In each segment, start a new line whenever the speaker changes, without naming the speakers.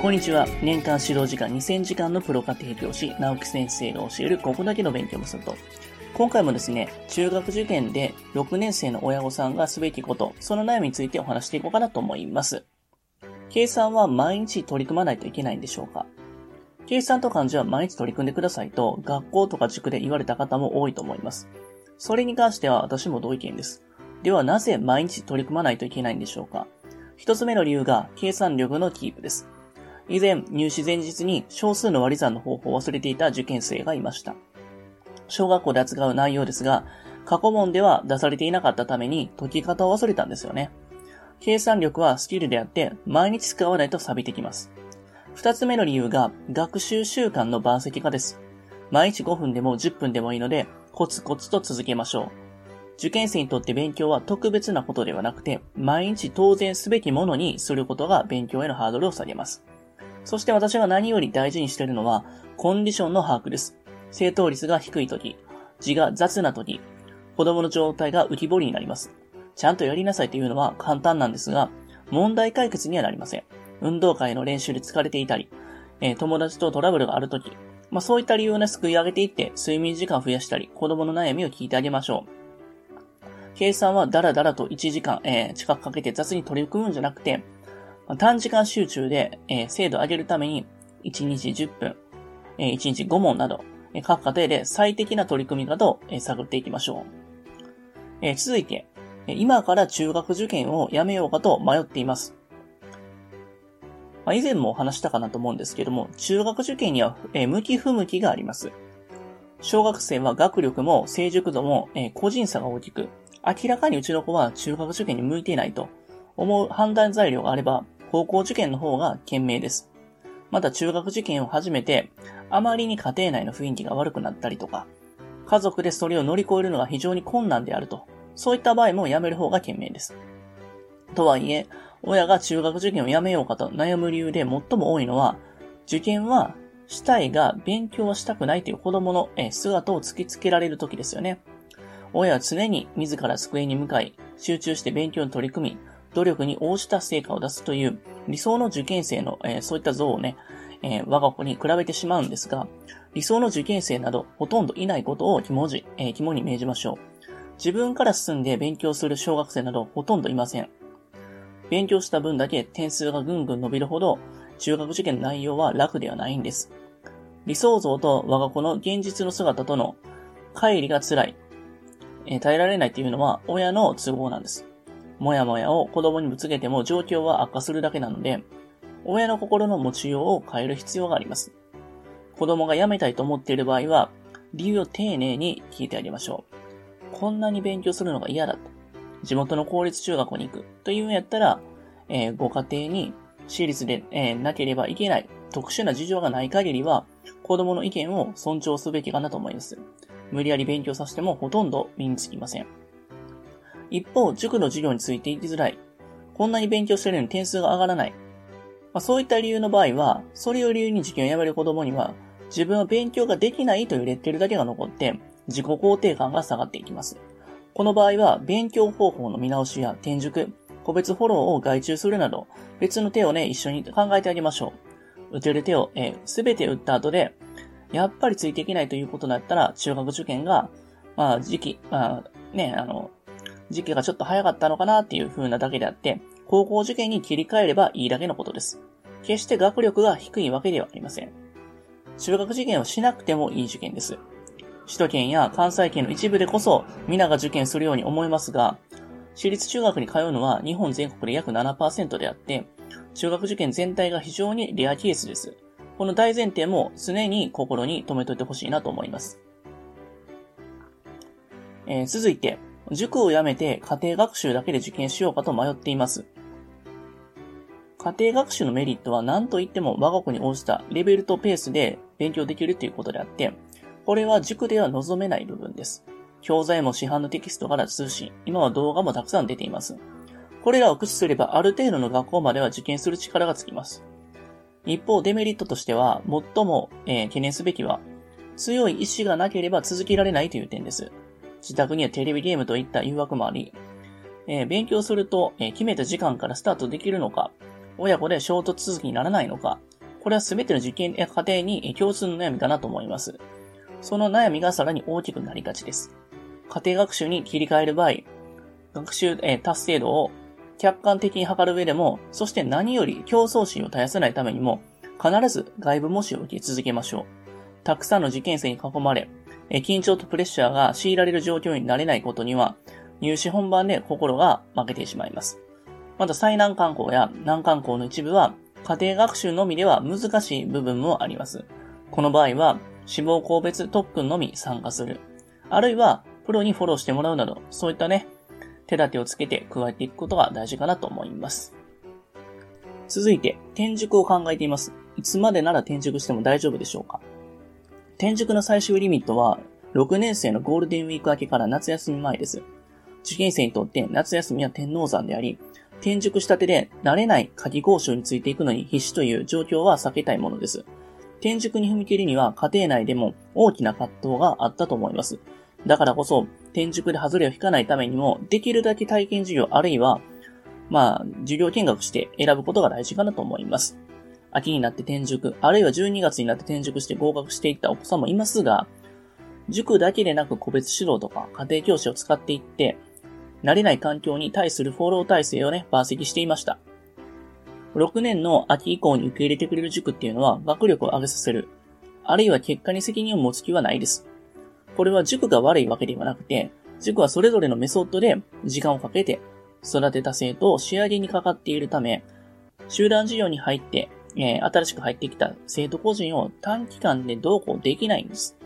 こんにちは。年間指導時間2000時間のプロ家庭教師、直木先生が教えるここだけの勉強もすると。今回もですね、中学受験で6年生の親御さんがすべきこと、その悩みについてお話していこうかなと思います。計算は毎日取り組まないといけないんでしょうか？計算と漢字は毎日取り組んでくださいと、学校とか塾で言われた方も多いと思います。それに関しては私も同意見です。ではなぜ毎日取り組まないといけないんでしょうか？一つ目の理由が計算力のキープです。以前、入試前日に少数の割り算の方法を忘れていた受験生がいました。小学校で扱う内容ですが、過去問では出されていなかったために解き方を忘れたんですよね。計算力はスキルであって毎日使わないと錆びてきます。二つ目の理由が学習習慣の分析化です。毎日5分でも10分でもいいのでコツコツと続けましょう。受験生にとって勉強は特別なことではなくて、毎日当然すべきものにすることが勉強へのハードルを下げます。そして私が何より大事にしているのは、コンディションの把握です。正答率が低い時、字が雑な時、子供の状態が浮き彫りになります。ちゃんとやりなさいというのは簡単なんですが、問題解決にはなりません。運動会の練習で疲れていたり、えー、友達とトラブルがある時、まあそういった理由をね、救い上げていって、睡眠時間を増やしたり、子供の悩みを聞いてあげましょう。計算はダラダラと1時間、えー、近くかけて雑に取り組むんじゃなくて、短時間集中で、えー、精度を上げるために、1日10分、えー、1日5問など、えー、各家庭で最適な取り組み方を、えー、探っていきましょう。えー、続いて、今から中学受験をやめようかと迷っています。まあ、以前も話したかなと思うんですけども、中学受験には、えー、向き不向きがあります。小学生は学力も成熟度も、えー、個人差が大きく、明らかにうちの子は中学受験に向いていないと思う判断材料があれば、高校受験の方が賢明です。また中学受験を始めて、あまりに家庭内の雰囲気が悪くなったりとか、家族でそれを乗り越えるのが非常に困難であると、そういった場合もやめる方が賢明です。とはいえ、親が中学受験をやめようかと悩む理由で最も多いのは、受験はしたいが勉強はしたくないという子供の姿を突きつけられる時ですよね。親は常に自ら机に向かい、集中して勉強に取り組み、努力に応じた成果を出すという理想の受験生の、えー、そういった像をね、えー、我が子に比べてしまうんですが、理想の受験生などほとんどいないことを肝じ、えー、肝に銘じましょう。自分から進んで勉強する小学生などほとんどいません。勉強した分だけ点数がぐんぐん伸びるほど、中学受験の内容は楽ではないんです。理想像と我が子の現実の姿との乖離が辛い、えー、耐えられないというのは親の都合なんです。もやもやを子供にぶつけても状況は悪化するだけなので、親の心の持ちようを変える必要があります。子供が辞めたいと思っている場合は、理由を丁寧に聞いてあげましょう。こんなに勉強するのが嫌だと。地元の公立中学校に行くというんやったら、えー、ご家庭に私立で、えー、なければいけない特殊な事情がない限りは、子供の意見を尊重すべきかなと思います。無理やり勉強させてもほとんど身につきません。一方、塾の授業についていきづらい。こんなに勉強してるのに点数が上がらない。まあ、そういった理由の場合は、それを理由に受験をやめる子供には、自分は勉強ができないというレッテルだけが残って、自己肯定感が下がっていきます。この場合は、勉強方法の見直しや転塾、個別フォローを外注するなど、別の手をね、一緒に考えてあげましょう。打てる手を、すべて打った後で、やっぱりついていけないということだったら、中学受験が、まあ、時期、まあ、ね、あの、時期がちょっと早かったのかなっていう風なだけであって、高校受験に切り替えればいいだけのことです。決して学力が低いわけではありません。中学受験をしなくてもいい受験です。首都圏や関西圏の一部でこそ皆が受験するように思いますが、私立中学に通うのは日本全国で約7%であって、中学受験全体が非常にレアケースです。この大前提も常に心に留めといてほしいなと思います。えー、続いて、塾を辞めて家庭学習だけで受験しようかと迷っています。家庭学習のメリットは何と言っても我が子に応じたレベルとペースで勉強できるということであって、これは塾では望めない部分です。教材も市販のテキストから通信、今は動画もたくさん出ています。これらを駆使すればある程度の学校までは受験する力がつきます。一方、デメリットとしては、最も、えー、懸念すべきは、強い意志がなければ続けられないという点です。自宅にはテレビゲームといった誘惑もあり、えー、勉強すると、えー、決めた時間からスタートできるのか、親子で衝突続きにならないのか、これは全ての受験や家庭に共通の悩みかなと思います。その悩みがさらに大きくなりがちです。家庭学習に切り替える場合、学習、え達成度を客観的に測る上でも、そして何より競争心を絶やさないためにも、必ず外部模試を受け続けましょう。たくさんの受験生に囲まれ、え緊張とプレッシャーが強いられる状況になれないことには、入試本番で心が負けてしまいます。また最難関校や難関校の一部は、家庭学習のみでは難しい部分もあります。この場合は、志望校別特訓のみ参加する。あるいは、プロにフォローしてもらうなど、そういったね、手立てをつけて加えていくことが大事かなと思います。続いて、転塾を考えています。いつまでなら転塾しても大丈夫でしょうか？転塾の最終リミットは、6年生のゴールデンウィーク明けから夏休み前です。受験生にとって夏休みは天王山であり、転塾したてで慣れない夏季講習についていくのに必死という状況は避けたいものです。転塾に踏み切るには家庭内でも大きな葛藤があったと思います。だからこそ、転塾で外れを引かないためにも、できるだけ体験授業あるいは、まあ、授業見学して選ぶことが大事かなと思います。秋になって転塾、あるいは12月になって転塾して合格していったお子さんもいますが、塾だけでなく個別指導とか家庭教師を使っていって、慣れない環境に対するフォロー体制をね、分析していました。6年の秋以降に受け入れてくれる塾っていうのは学力を上げさせる。あるいは結果に責任を持つ気はないです。これは塾が悪いわけではなくて、塾はそれぞれのメソッドで時間をかけて育てた生徒を仕上げにかかっているため、集団授業に入って、えー、新しく入ってきた生徒個人を短期間でどうこうできないんです。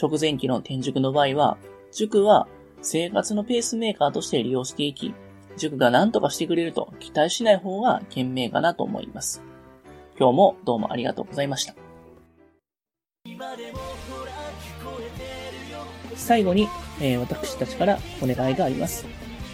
直前期の転塾の場合は、塾は生活のペースメーカーとして利用していき、塾が何とかしてくれると期待しない方が賢明かなと思います。今日もどうもありがとうございました。最後に、えー、私たちからお願いがあります。